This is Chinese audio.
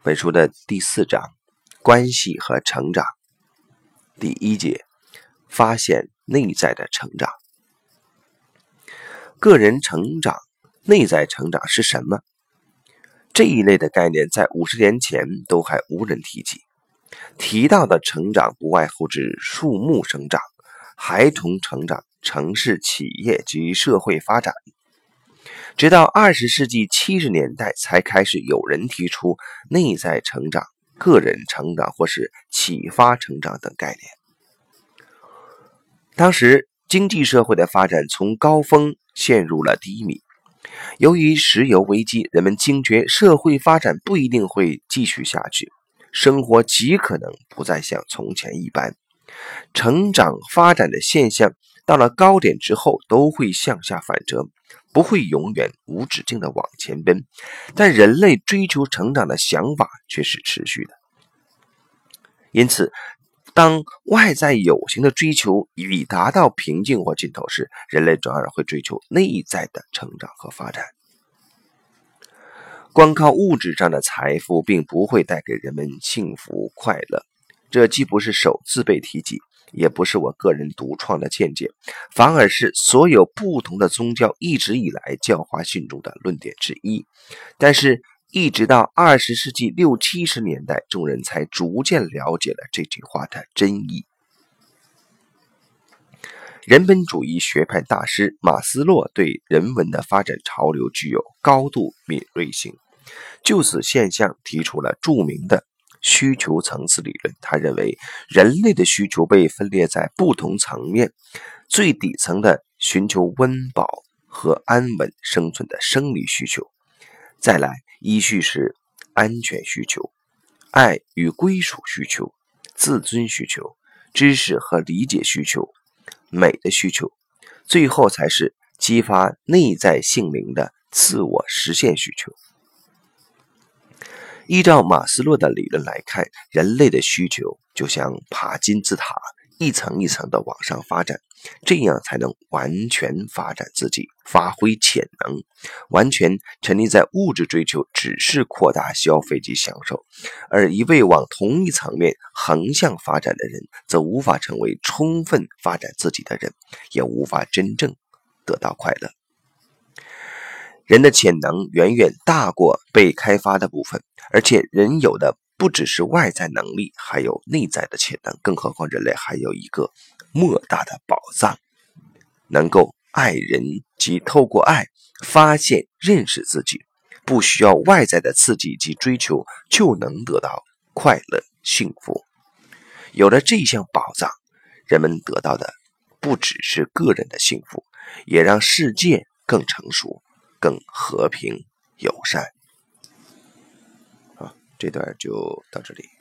本书的第四章：关系和成长。第一节：发现内在的成长。个人成长、内在成长是什么？这一类的概念在五十年前都还无人提及。提到的成长，不外乎指树木生长、孩童成长、城市、企业及社会发展。直到二十世纪七十年代，才开始有人提出内在成长、个人成长或是启发成长等概念。当时经济社会的发展从高峰陷入了低迷，由于石油危机，人们惊觉社会发展不一定会继续下去，生活极可能不再像从前一般。成长发展的现象到了高点之后，都会向下反折。不会永远无止境的往前奔，但人类追求成长的想法却是持续的。因此，当外在有形的追求已达到瓶颈或尽头时，人类转而会追求内在的成长和发展。光靠物质上的财富，并不会带给人们幸福快乐。这既不是首次被提及。也不是我个人独创的见解，反而是所有不同的宗教一直以来教化信众的论点之一。但是，一直到二十世纪六七十年代，众人才逐渐了解了这句话的真意。人本主义学派大师马斯洛对人文的发展潮流具有高度敏锐性，就此现象提出了著名的。需求层次理论，他认为人类的需求被分裂在不同层面，最底层的寻求温饱和安稳生存的生理需求，再来依序是安全需求、爱与归属需求、自尊需求、知识和理解需求、美的需求，最后才是激发内在性灵的自我实现需求。依照马斯洛的理论来看，人类的需求就像爬金字塔，一层一层的往上发展，这样才能完全发展自己，发挥潜能。完全沉溺在物质追求，只是扩大消费及享受；而一味往同一层面横向发展的人，则无法成为充分发展自己的人，也无法真正得到快乐。人的潜能远远大过被开发的部分，而且人有的不只是外在能力，还有内在的潜能。更何况人类还有一个莫大的宝藏，能够爱人及透过爱发现、认识自己，不需要外在的刺激及追求就能得到快乐、幸福。有了这项宝藏，人们得到的不只是个人的幸福，也让世界更成熟。更和平友善，这段就到这里。